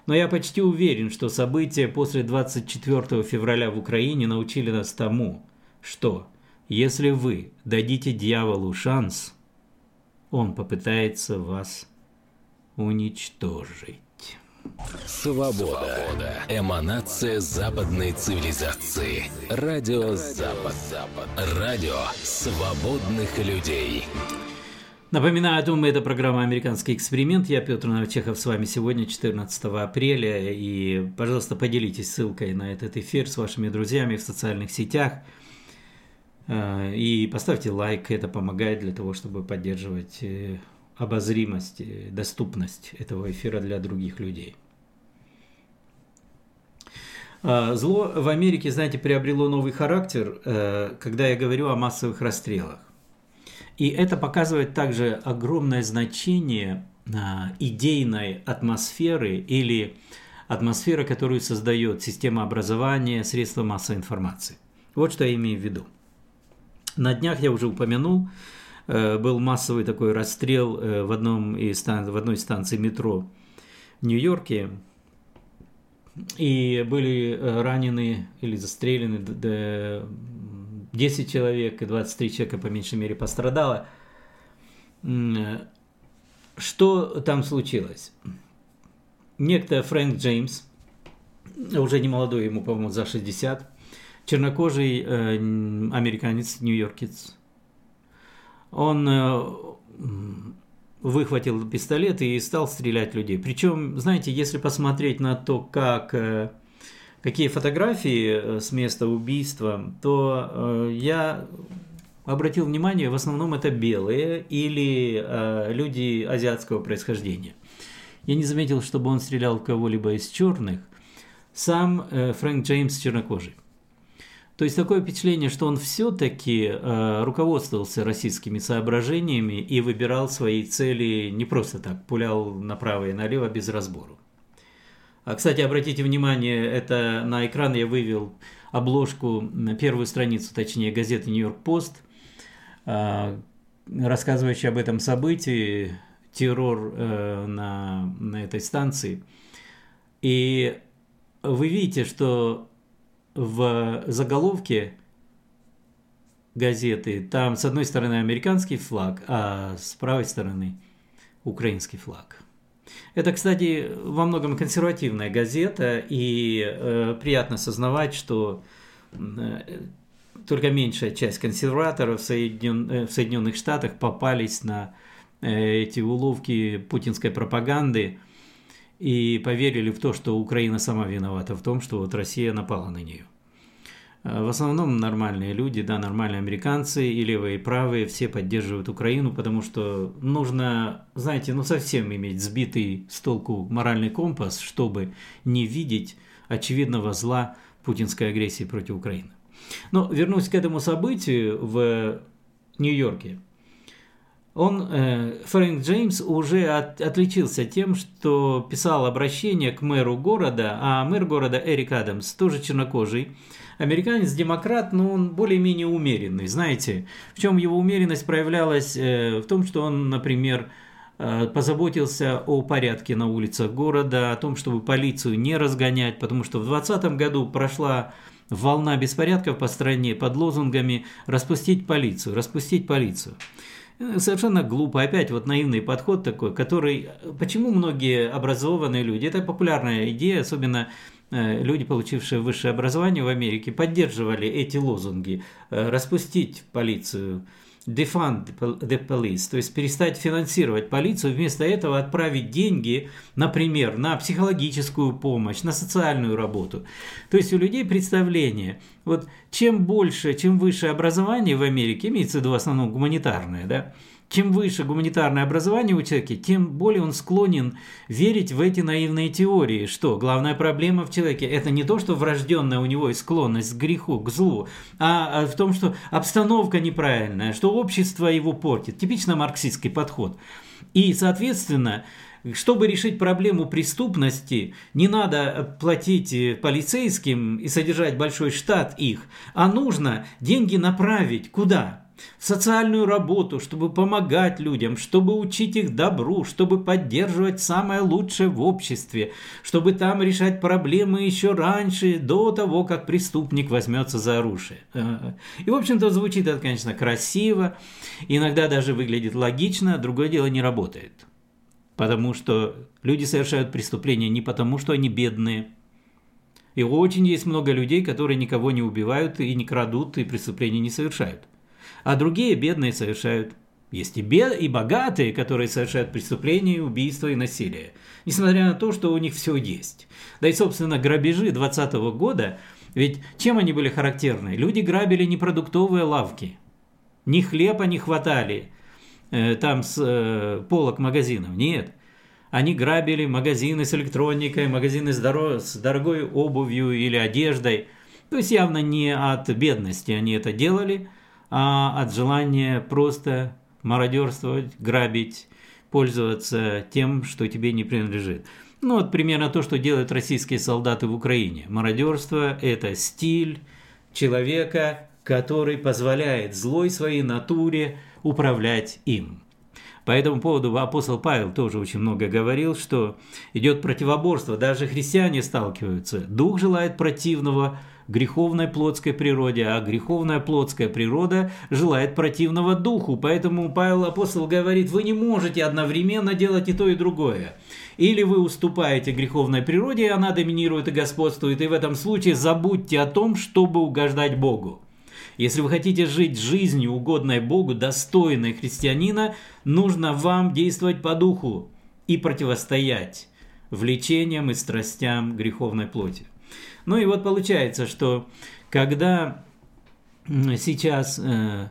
Но я почти уверен, что события после 24 февраля в Украине научили нас тому, что если вы дадите дьяволу шанс, он попытается вас уничтожить. Свобода. Свобода. Эманация западной цивилизации. Радио Запад. Радио свободных людей. Напоминаю, о том, это программа «Американский эксперимент». Я Петр Новочехов с вами сегодня, 14 апреля. И, пожалуйста, поделитесь ссылкой на этот эфир с вашими друзьями в социальных сетях. Э, и поставьте лайк, это помогает для того, чтобы поддерживать э, обозримость, доступность этого эфира для других людей. Э, зло в Америке, знаете, приобрело новый характер, когда я говорю о массовых расстрелах. И это показывает также огромное значение а, идейной атмосферы или атмосферы, которую создает система образования, средства массовой информации. Вот что я имею в виду. На днях я уже упомянул, э, был массовый такой расстрел э, в, одном из, в одной из станций метро в Нью-Йорке, и были э, ранены или застрелены 10 человек и 23 человека по меньшей мере пострадало. Что там случилось? Некто Фрэнк Джеймс, уже не молодой, ему, по-моему, за 60, чернокожий э, американец, нью-йоркец. Он э, выхватил пистолет и стал стрелять людей. Причем, знаете, если посмотреть на то, как э, какие фотографии э, с места убийства, то э, я обратил внимание, в основном это белые или э, люди азиатского происхождения. Я не заметил, чтобы он стрелял кого-либо из черных. Сам Фрэнк Джеймс чернокожий. То есть такое впечатление, что он все-таки э, руководствовался российскими соображениями и выбирал свои цели не просто так, пулял направо и налево без разбору. А, кстати, обратите внимание, это на экран я вывел обложку, первую страницу, точнее, газеты «Нью-Йорк Пост», а, рассказывающая об этом событии, террор э, на, на этой станции. И вы видите, что в заголовке газеты там с одной стороны американский флаг, а с правой стороны украинский флаг. Это, кстати, во многом консервативная газета, и э, приятно осознавать, что э, только меньшая часть консерваторов в, Соединен... Э, в Соединенных Штатах попались на э, эти уловки путинской пропаганды и поверили в то, что Украина сама виновата в том, что вот Россия напала на нее. Э, в основном нормальные люди, да, нормальные американцы, и левые, и правые, все поддерживают Украину, потому что нужно, знаете, ну совсем иметь сбитый с толку моральный компас, чтобы не видеть очевидного зла путинской агрессии против Украины. Но вернусь к этому событию в Нью-Йорке. он, э, Фрэнк Джеймс, уже от, отличился тем, что писал обращение к мэру города, а мэр города Эрик Адамс, тоже чернокожий, американец-демократ, но он более-менее умеренный. Знаете, в чем его умеренность проявлялась? Э, в том, что он, например, э, позаботился о порядке на улицах города, о том, чтобы полицию не разгонять, потому что в 2020 году прошла волна беспорядков по стране под лозунгами «распустить полицию», «распустить полицию». Э, совершенно глупо. Опять вот наивный подход такой, который... Почему многие образованные люди, это популярная идея, особенно люди, получившие высшее образование в Америке, поддерживали эти лозунги. Э, распустить полицию, defund the police, то есть перестать финансировать полицию, вместо этого отправить деньги, например, на психологическую помощь, на социальную работу. То есть у людей представление, вот чем больше, чем выше образование в Америке, имеется в виду в основном гуманитарное, да, чем выше гуманитарное образование у человека, тем более он склонен верить в эти наивные теории, что главная проблема в человеке – это не то, что врожденная у него склонность к греху, к злу, а, а в том, что обстановка неправильная, что общество его портит. Типично марксистский подход. И, соответственно, чтобы решить проблему преступности, не надо платить полицейским и содержать большой штат их, а нужно деньги направить куда? В социальную работу, чтобы помогать людям, чтобы учить их добру, чтобы поддерживать самое лучшее в обществе, чтобы там решать проблемы еще раньше, до того, как преступник возьмется за оружие. И, в общем-то, звучит это, конечно, красиво, иногда даже выглядит логично, другое дело не работает. Потому что люди совершают преступления не потому, что они бедные, и очень есть много людей, которые никого не убивают и не крадут, и преступления не совершают а другие бедные совершают. Есть и, бед, и богатые, которые совершают преступления, убийства и насилие, несмотря на то, что у них все есть. Да и, собственно, грабежи 2020 года, ведь чем они были характерны? Люди грабили не продуктовые лавки, ни хлеба не хватали э, там с э, полок магазинов, нет. Они грабили магазины с электроникой, магазины с, дорог, с дорогой обувью или одеждой. То есть явно не от бедности они это делали – а от желания просто мародерствовать, грабить, пользоваться тем, что тебе не принадлежит. Ну вот примерно то, что делают российские солдаты в Украине. Мародерство – это стиль человека, который позволяет злой своей натуре управлять им. По этому поводу апостол Павел тоже очень много говорил, что идет противоборство, даже христиане сталкиваются. Дух желает противного, греховной плотской природе, а греховная плотская природа желает противного духу. Поэтому Павел апостол говорит, вы не можете одновременно делать и то, и другое. Или вы уступаете греховной природе, и она доминирует и господствует, и в этом случае забудьте о том, чтобы угождать Богу. Если вы хотите жить жизнью, угодной Богу, достойной христианина, нужно вам действовать по духу и противостоять влечениям и страстям греховной плоти. Ну и вот получается, что когда сейчас э,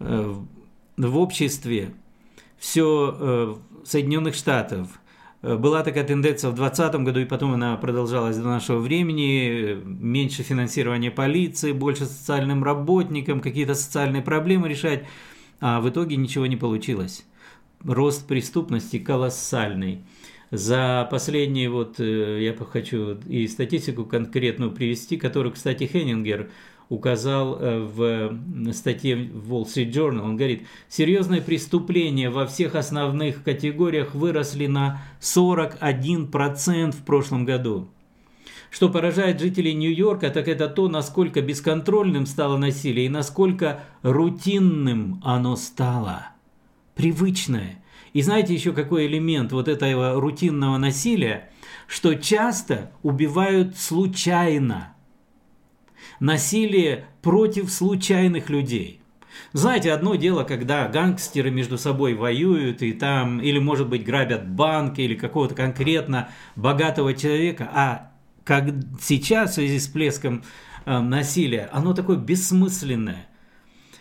э, в обществе все э, Соединенных Штатов была такая тенденция в 2020 году, и потом она продолжалась до нашего времени. Меньше финансирования полиции, больше социальным работникам, какие-то социальные проблемы решать. А в итоге ничего не получилось. Рост преступности колоссальный. За последние, вот э, я хочу и статистику конкретную привести, которую, кстати, Хеннингер указал э, в статье в Wall Street Journal. Он говорит, серьезные преступления во всех основных категориях выросли на 41% в прошлом году. Что поражает жителей Нью-Йорка, так это то, насколько бесконтрольным стало насилие и насколько рутинным оно стало. Привычное – и знаете еще какой элемент вот этого рутинного насилия, что часто убивают случайно. Насилие против случайных людей. Знаете, одно дело, когда гангстеры между собой воюют и там, или, может быть, грабят банки или какого-то конкретно богатого человека, а как сейчас в связи с плеском э, насилия, оно такое бессмысленное.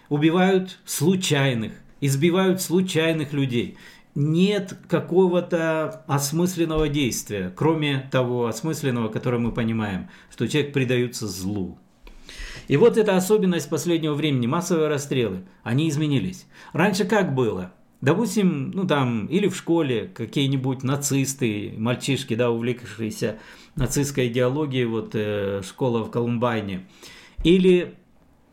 Убивают случайных, избивают случайных людей нет какого-то осмысленного действия, кроме того осмысленного, которое мы понимаем, что человек предается злу. И вот эта особенность последнего времени, массовые расстрелы, они изменились. Раньше как было? Допустим, ну там, или в школе какие-нибудь нацисты, мальчишки, да, увлекшиеся нацистской идеологией, вот э, школа в Колумбайне, или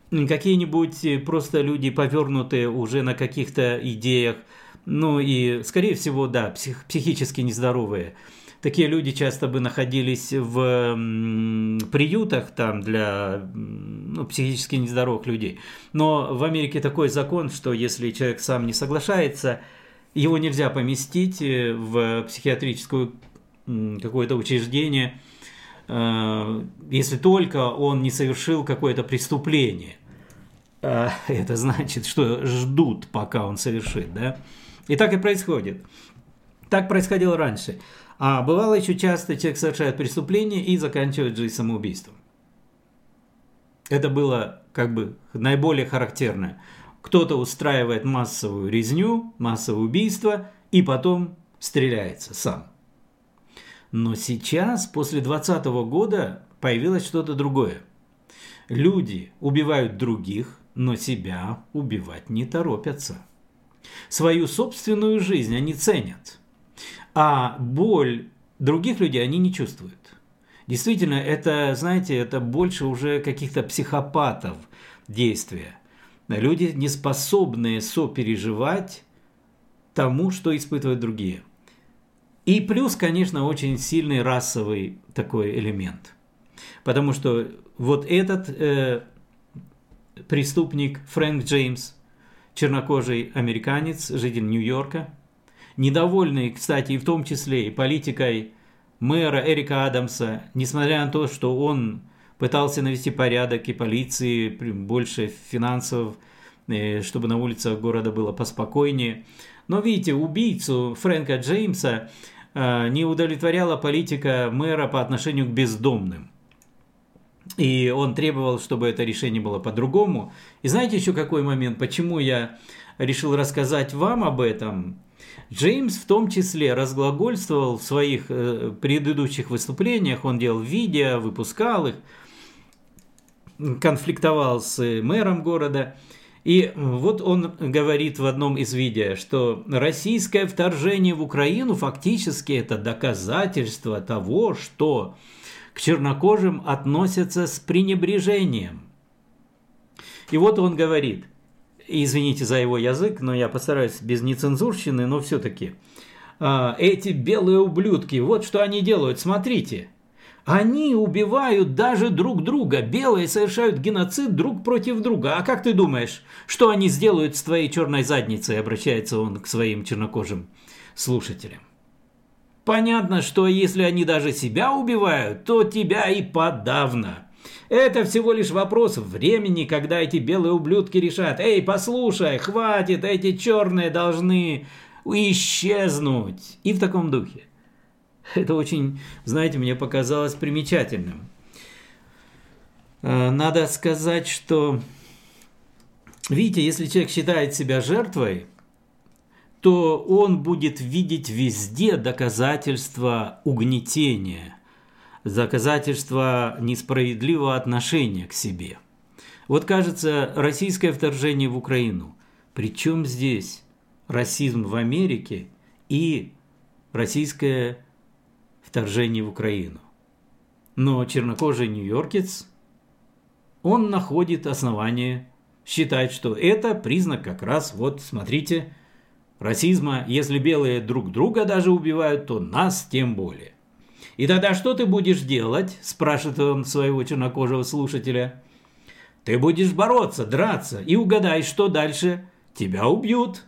какие-нибудь просто люди, повернутые уже на каких-то идеях, ну и, скорее всего, да, псих, психически нездоровые. Такие люди часто бы находились в приютах там для ну, психически нездоровых людей. Но в Америке такой закон, что если человек сам не соглашается, его нельзя поместить э, в психиатрическое какое-то учреждение, э, если только он не совершил какое-то преступление. А это значит, что ждут, пока он совершит, да? И так и происходит. Так происходило раньше. А бывало еще часто человек совершает преступление и заканчивает жизнь самоубийством. Это было как бы наиболее характерное. Кто-то устраивает массовую резню, массовое убийство и потом стреляется сам. Но сейчас, после 2020 года, появилось что-то другое. Люди убивают других, но себя убивать не торопятся. Свою собственную жизнь они ценят – а боль других людей они не чувствуют. Действительно, это, знаете, это больше уже каких-то психопатов действия. Люди, не способные сопереживать тому, что испытывают другие. И плюс, конечно, очень сильный расовый такой элемент. Потому что вот этот э, преступник Фрэнк Джеймс, чернокожий американец, житель Нью-Йорка – недовольный, кстати, и в том числе и политикой мэра Эрика Адамса, несмотря на то, что он пытался навести порядок и полиции, больше финансов, э, чтобы на улицах города было поспокойнее. Но видите, убийцу Фрэнка Джеймса э, не удовлетворяла политика мэра по отношению к бездомным. И он требовал, чтобы это решение было по-другому. И знаете еще какой момент, почему я решил рассказать вам об этом? Джеймс в том числе разглагольствовал в своих э, предыдущих выступлениях, он делал видео, выпускал их, конфликтовал с мэром города. И вот он говорит в одном из видео, что российское вторжение в Украину фактически это доказательство того, что к чернокожим относятся с пренебрежением. И вот он говорит, извините за его язык, но я постараюсь без нецензурщины, но все-таки. А, эти белые ублюдки, вот что они делают, смотрите. Они убивают даже друг друга. Белые совершают геноцид друг против друга. А как ты думаешь, что они сделают с твоей черной задницей? Обращается он к своим чернокожим слушателям. Понятно, что если они даже себя убивают, то тебя и подавно. Это всего лишь вопрос времени, когда эти белые ублюдки решат, «Эй, послушай, хватит, эти черные должны исчезнуть». И в таком духе. Это очень, знаете, мне показалось примечательным. Э, надо сказать, что, видите, если человек считает себя жертвой, то он будет видеть везде доказательства угнетения – доказательство несправедливого отношения к себе. Вот кажется, российское вторжение в Украину. Причем здесь расизм в Америке и российское вторжение в Украину. Но чернокожий нью-йоркец, он находит основание считать, что это признак как раз, вот смотрите, расизма. Если белые друг друга даже убивают, то нас тем более. И тогда что ты будешь делать? Спрашивает он своего чернокожего слушателя. Ты будешь бороться, драться, и угадай, что дальше. Тебя убьют.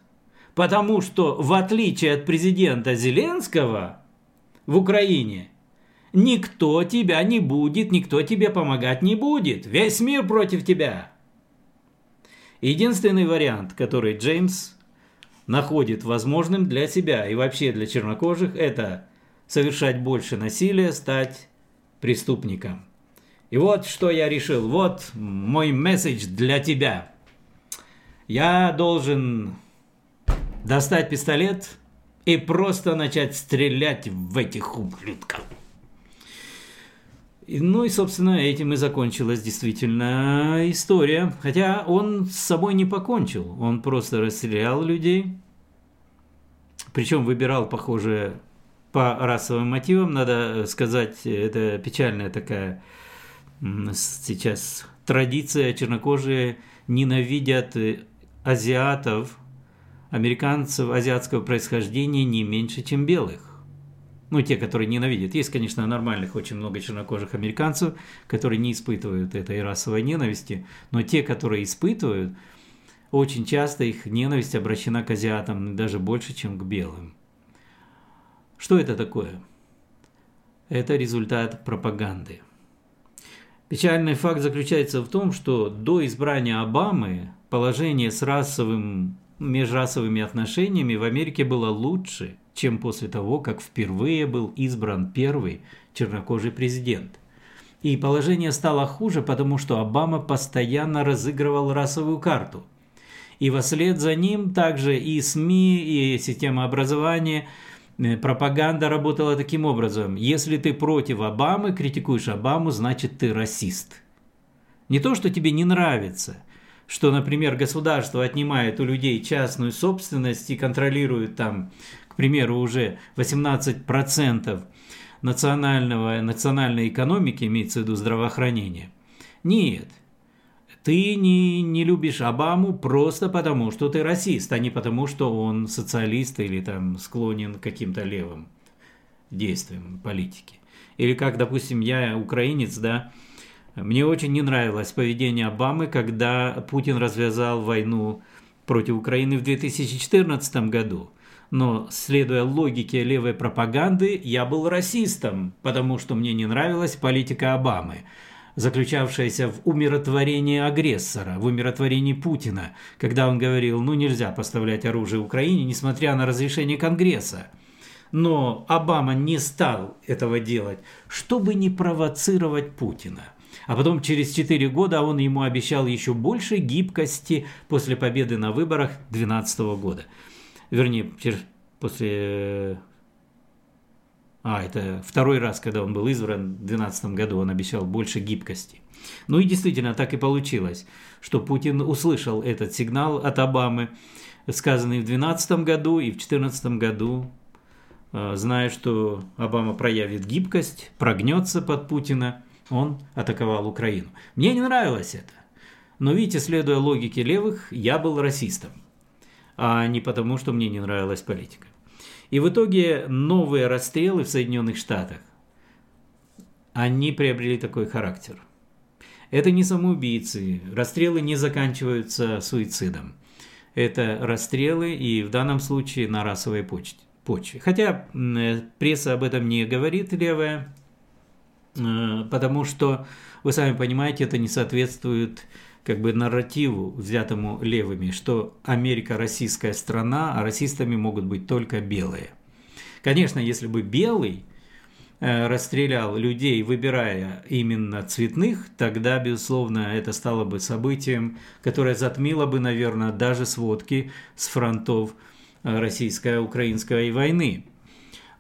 Потому что, в отличие от президента Зеленского в Украине, никто тебя не будет, никто тебе помогать не будет. Весь мир против тебя. Единственный вариант, который Джеймс находит возможным для себя и вообще для чернокожих, это совершать больше насилия, стать преступником. И вот что я решил, вот мой месседж для тебя. Я должен достать пистолет и просто начать стрелять в этих ублюдков. Ну и, собственно, этим и закончилась действительно история. Хотя он с собой не покончил. Он просто расстрелял людей Причем выбирал, похоже, по расовым мотивам, надо сказать, это печальная такая сейчас традиция, чернокожие ненавидят азиатов, американцев азиатского происхождения не меньше, чем белых. Ну, те, которые ненавидят. Есть, конечно, нормальных очень много чернокожих американцев, которые не испытывают этой расовой ненависти, но те, которые испытывают, очень часто их ненависть обращена к азиатам даже больше, чем к белым. Что это такое? Это результат пропаганды. Печальный факт заключается в том, что до избрания Обамы положение с расовым, межрасовыми отношениями в Америке было лучше, чем после того, как впервые был избран первый чернокожий президент. И положение стало хуже, потому что Обама постоянно разыгрывал расовую карту. И вслед за ним также и СМИ, и система образования – пропаганда работала таким образом. Если ты против Обамы, критикуешь Обаму, значит ты расист. Не то, что тебе не нравится, что, например, государство отнимает у людей частную собственность и контролирует там, к примеру, уже 18% национального, национальной экономики, имеется в виду здравоохранение. Нет – ты не, не любишь Обаму просто потому, что ты расист, а не потому, что он социалист или там склонен к каким-то левым действиям политики. Или как, допустим, я украинец, да, мне очень не нравилось поведение Обамы, когда Путин развязал войну против Украины в 2014 году. Но, следуя логике левой пропаганды, я был расистом, потому что мне не нравилась политика Обамы заключавшаяся в умиротворении агрессора, в умиротворении Путина, когда он говорил, ну нельзя поставлять оружие Украине, несмотря на разрешение Конгресса. Но Обама не стал этого делать, чтобы не провоцировать Путина. А потом через 4 года он ему обещал еще больше гибкости после победы на выборах 2012 года. Вернее, после а, это второй раз, когда он был избран в 2012 году, он обещал больше гибкости. Ну и действительно так и получилось, что Путин услышал этот сигнал от Обамы, сказанный в 2012 году и в 2014 году, э, зная, что Обама проявит гибкость, прогнется под Путина, он атаковал Украину. Мне не нравилось это. Но видите, следуя логике левых, я был расистом, а не потому, что мне не нравилась политика. И в итоге новые расстрелы в Соединенных Штатах, они приобрели такой характер. Это не самоубийцы, расстрелы не заканчиваются суицидом. Это расстрелы и в данном случае на расовой почве. Хотя пресса об этом не говорит левая, э, потому что, вы сами понимаете, это не соответствует как бы нарративу, взятому левыми, что Америка российская страна, а расистами могут быть только белые. Конечно, если бы белый э, расстрелял людей, выбирая именно цветных, тогда, безусловно, это стало бы событием, которое затмило бы, наверное, даже сводки с фронтов э, российско-украинской войны.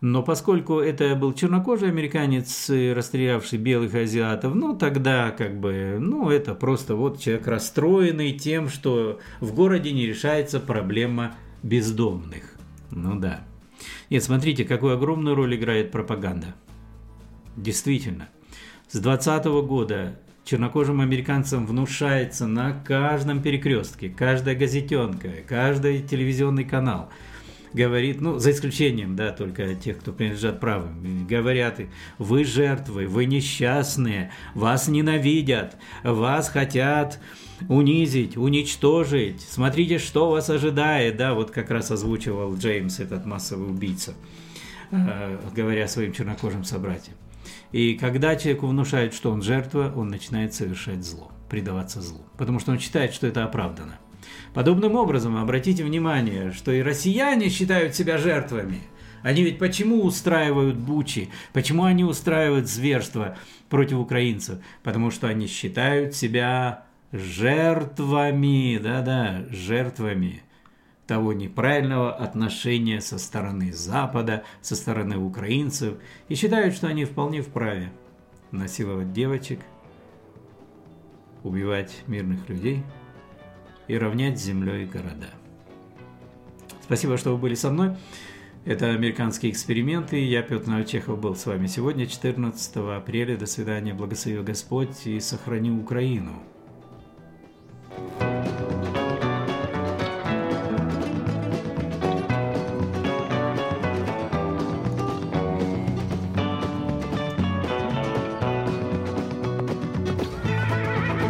Но поскольку это был чернокожий американец, расстрелявший белых азиатов, ну тогда как бы, ну это просто вот человек расстроенный тем, что в городе не решается проблема бездомных. Ну да. Нет, смотрите, какую огромную роль играет пропаганда. Действительно. С 2020 года чернокожим американцам внушается на каждом перекрестке, каждая газетенка, каждый телевизионный канал – говорит, ну, за исключением, да, только тех, кто принадлежат правым, говорят, вы жертвы, вы несчастные, вас ненавидят, вас хотят унизить, уничтожить, смотрите, что вас ожидает, да, вот как раз озвучивал Джеймс, этот массовый убийца, э, говоря своим чернокожим собратьям. И когда человеку внушают, что он жертва, он начинает совершать зло, предаваться злу, потому что он считает, что это оправдано. Подобным образом, обратите внимание, что и россияне считают себя жертвами. Они ведь почему устраивают бучи? Почему они устраивают зверство против украинцев? Потому что они считают себя жертвами, да-да, жертвами того неправильного отношения со стороны Запада, со стороны украинцев, и считают, что они вполне вправе насиловать девочек, убивать мирных людей – и равнять землей города. Спасибо, что вы были со мной. Это «Американские эксперименты». Я, Петр Новичехов, был с вами сегодня, 14 апреля. До свидания. Благослови Господь и сохрани Украину. thank you